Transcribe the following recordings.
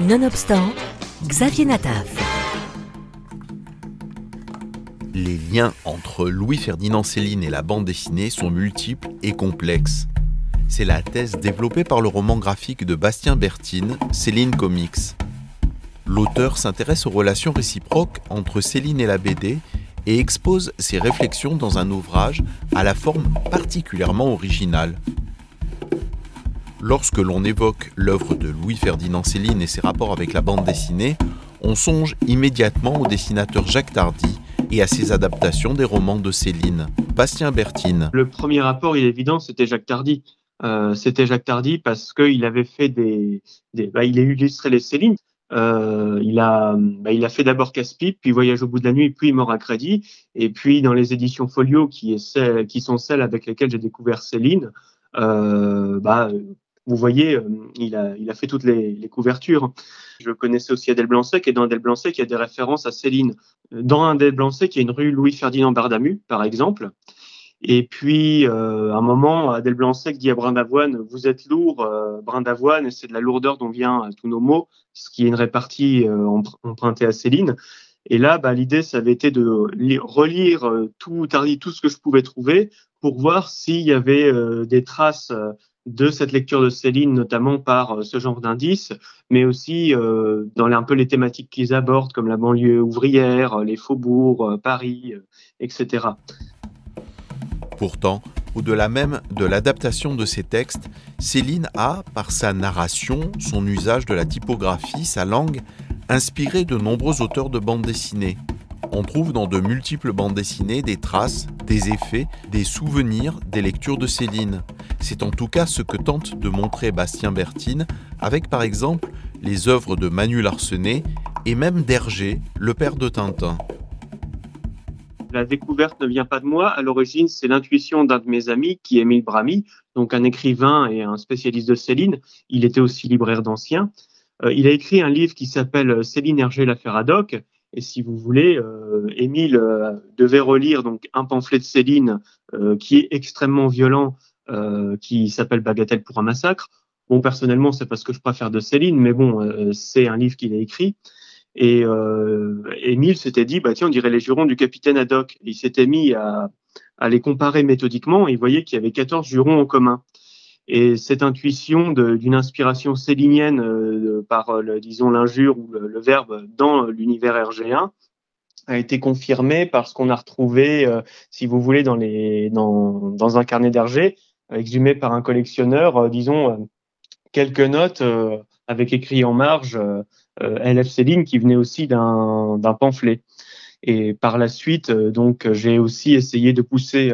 Nonobstant, Xavier Nataf. Les liens entre Louis-Ferdinand Céline et la bande dessinée sont multiples et complexes. C'est la thèse développée par le roman graphique de Bastien Bertine, Céline Comics. L'auteur s'intéresse aux relations réciproques entre Céline et la BD et expose ses réflexions dans un ouvrage à la forme particulièrement originale. Lorsque l'on évoque l'œuvre de Louis-Ferdinand Céline et ses rapports avec la bande dessinée, on songe immédiatement au dessinateur Jacques Tardy et à ses adaptations des romans de Céline. Bastien Bertine. Le premier rapport, il est évident, c'était Jacques Tardy. Euh, c'était Jacques Tardy parce qu'il avait fait des, bah, il a illustré les Céline. Euh, il a, bah, il a fait d'abord Casse-Pipe, puis Voyage au bout de la nuit, puis Mort à crédit, et puis dans les éditions Folio, qui sont celles avec lesquelles j'ai découvert Céline, euh, bah, vous voyez, euh, il, a, il a fait toutes les, les couvertures. Je connaissais aussi Adèle Blanc-Sec, et dans Adèle Blanc-Sec, il y a des références à Céline. Dans Adèle Blanc-Sec, il y a une rue Louis-Ferdinand Bardamu, par exemple. Et puis, euh, à un moment, Adèle Blanc-Sec dit à Brindavoine, vous êtes lourd, euh, Brindavoine, et c'est de la lourdeur dont vient tous nos mots, ce qui est une répartie euh, empruntée à Céline. Et là, bah, l'idée, ça avait été de relire euh, tout, tout ce que je pouvais trouver pour voir s'il y avait des traces de cette lecture de Céline, notamment par euh, ce genre d'indices, mais aussi euh, dans un peu les thématiques qu'ils abordent, comme la banlieue ouvrière, les faubourgs, Paris, etc. Pourtant, au-delà même de l'adaptation de ces textes, Céline a, par sa narration, son usage de la typographie, sa langue, inspiré de nombreux auteurs de bandes dessinées. On trouve dans de multiples bandes dessinées des traces, des effets, des souvenirs des lectures de Céline. C'est en tout cas ce que tente de montrer Bastien Bertine avec par exemple les œuvres de Manu Larsenet et même d'Hergé, le père de Tintin. La découverte ne vient pas de moi. À l'origine, c'est l'intuition d'un de mes amis qui est Émile Bramy, donc un écrivain et un spécialiste de Céline. Il était aussi libraire d'anciens. Euh, il a écrit un livre qui s'appelle Céline Hergé, l'affaire ad hoc. Et si vous voulez, euh, Émile euh, devait relire donc un pamphlet de Céline qui est extrêmement violent euh, qui s'appelle Bagatelle pour un massacre. Bon, personnellement, c'est parce que je préfère de Céline, mais bon, euh, c'est un livre qu'il a écrit. Et euh, Émile s'était dit, bah tiens, on dirait les jurons du capitaine Haddock. il s'était mis à, à, les comparer méthodiquement et il voyait qu'il y avait 14 jurons en commun. Et cette intuition d'une inspiration célinienne euh, par, le, disons, l'injure ou le, le, verbe dans l'univers RG1 a été confirmée par ce qu'on a retrouvé, si vous voulez, dans, les, dans, dans un carnet d'Hergé, exhumé par un collectionneur, euh, disons, euh, quelques notes euh, avec écrit en marge LF Céline qui venait aussi d'un pamphlet. Et par la suite, donc, j'ai aussi essayé de pousser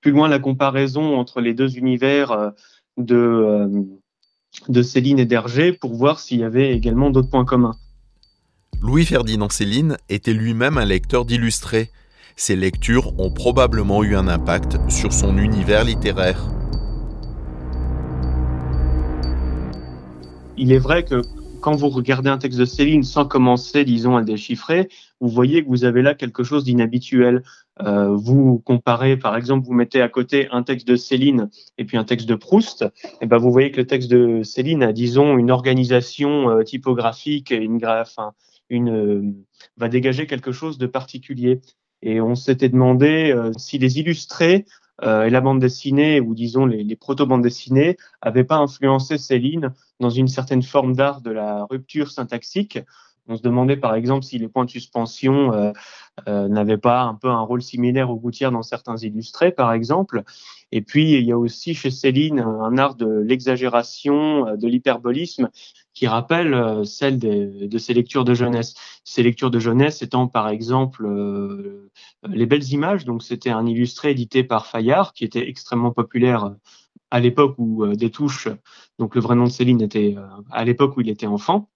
plus loin la comparaison entre les deux univers de, de Céline et d'Hergé pour voir s'il y avait également d'autres points communs. Louis-Ferdinand Céline était lui-même un lecteur d'illustrés. Ces lectures ont probablement eu un impact sur son univers littéraire. Il est vrai que quand vous regardez un texte de Céline sans commencer, disons, à déchiffrer, vous voyez que vous avez là quelque chose d'inhabituel. Euh, vous comparez, par exemple, vous mettez à côté un texte de Céline et puis un texte de Proust, et ben vous voyez que le texte de Céline a, disons, une organisation euh, typographique, une graphe, une euh, va dégager quelque chose de particulier. Et on s'était demandé euh, si les illustrés et la bande dessinée, ou disons les, proto-bandes dessinées, n'avaient pas influencé Céline dans une certaine forme d'art de la rupture syntaxique. On se demandait par exemple si les points de suspension euh, euh, n'avaient pas un peu un rôle similaire aux gouttières dans certains illustrés, par exemple. Et puis, il y a aussi chez Céline un art de l'exagération, euh, de l'hyperbolisme, qui rappelle euh, celle de, de, ses lectures de jeunesse. Ces lectures de jeunesse étant, par exemple, euh, Les Belles Images. Donc, c'était un illustré édité par Fayard, qui était extrêmement populaire à l'époque où des touches, donc le vrai nom de Céline était à l'époque où il était enfant.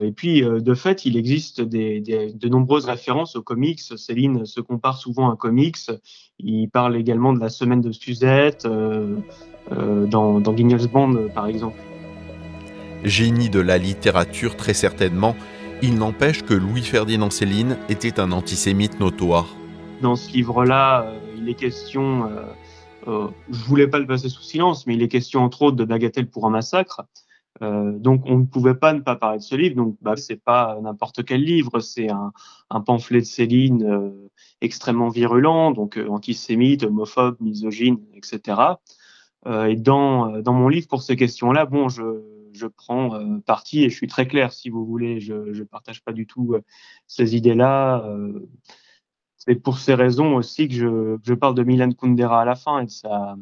Et puis, euh, de fait, il existe des, des, de nombreuses références aux comics. Céline se compare souvent à un comics. Il parle également de la semaine de Suzette, euh, euh, dans, dans Guignol's Band, par exemple. Génie de la littérature, très certainement, il n'empêche que Louis-Ferdinand Céline était un antisémite notoire. Dans ce livre-là, euh, il est question, euh, je voulais pas le passer sous silence, mais il est question entre autres de Bagatelle pour un massacre, Euh, donc on ne pouvait pas ne pas parler de ce livre. Donc bah, c'est pas n'importe quel livre, c'est un, un, pamphlet de Céline euh, extrêmement virulent, donc euh, antisémite, homophobe, misogyne, etc. Euh, et dans dans mon livre pour ces questions-là, bon, je je prends parti et je suis très clair, si vous voulez. Je je partage pas du tout ces idées-là. c'est pour ces raisons aussi que je, parle de Milan Kundera à la fin et sa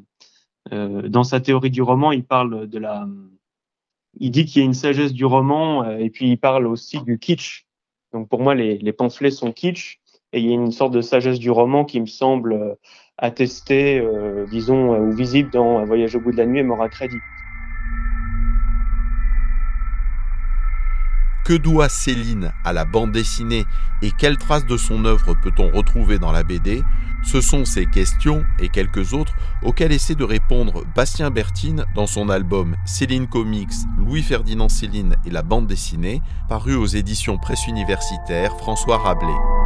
dans sa théorie du roman, il parle de la il dit qu'il y a une sagesse du roman euh, et puis il parle aussi du kitsch. Donc pour moi, les, les, pamphlets sont kitsch et il y a une sorte de sagesse du roman qui me semble euh, attestée, euh, disons, ou visible dans voyage au bout de la nuit et Mort à crédit. Que doit Céline à la bande dessinée et quelles traces de son œuvre peut-on retrouver dans la BD Ce sont ces questions et quelques autres auxquelles essaie de répondre Bastien Bertine dans son album Céline Comics, Louis-Ferdinand Céline et la bande dessinée, paru aux éditions Presse Universitaire François Rabelais.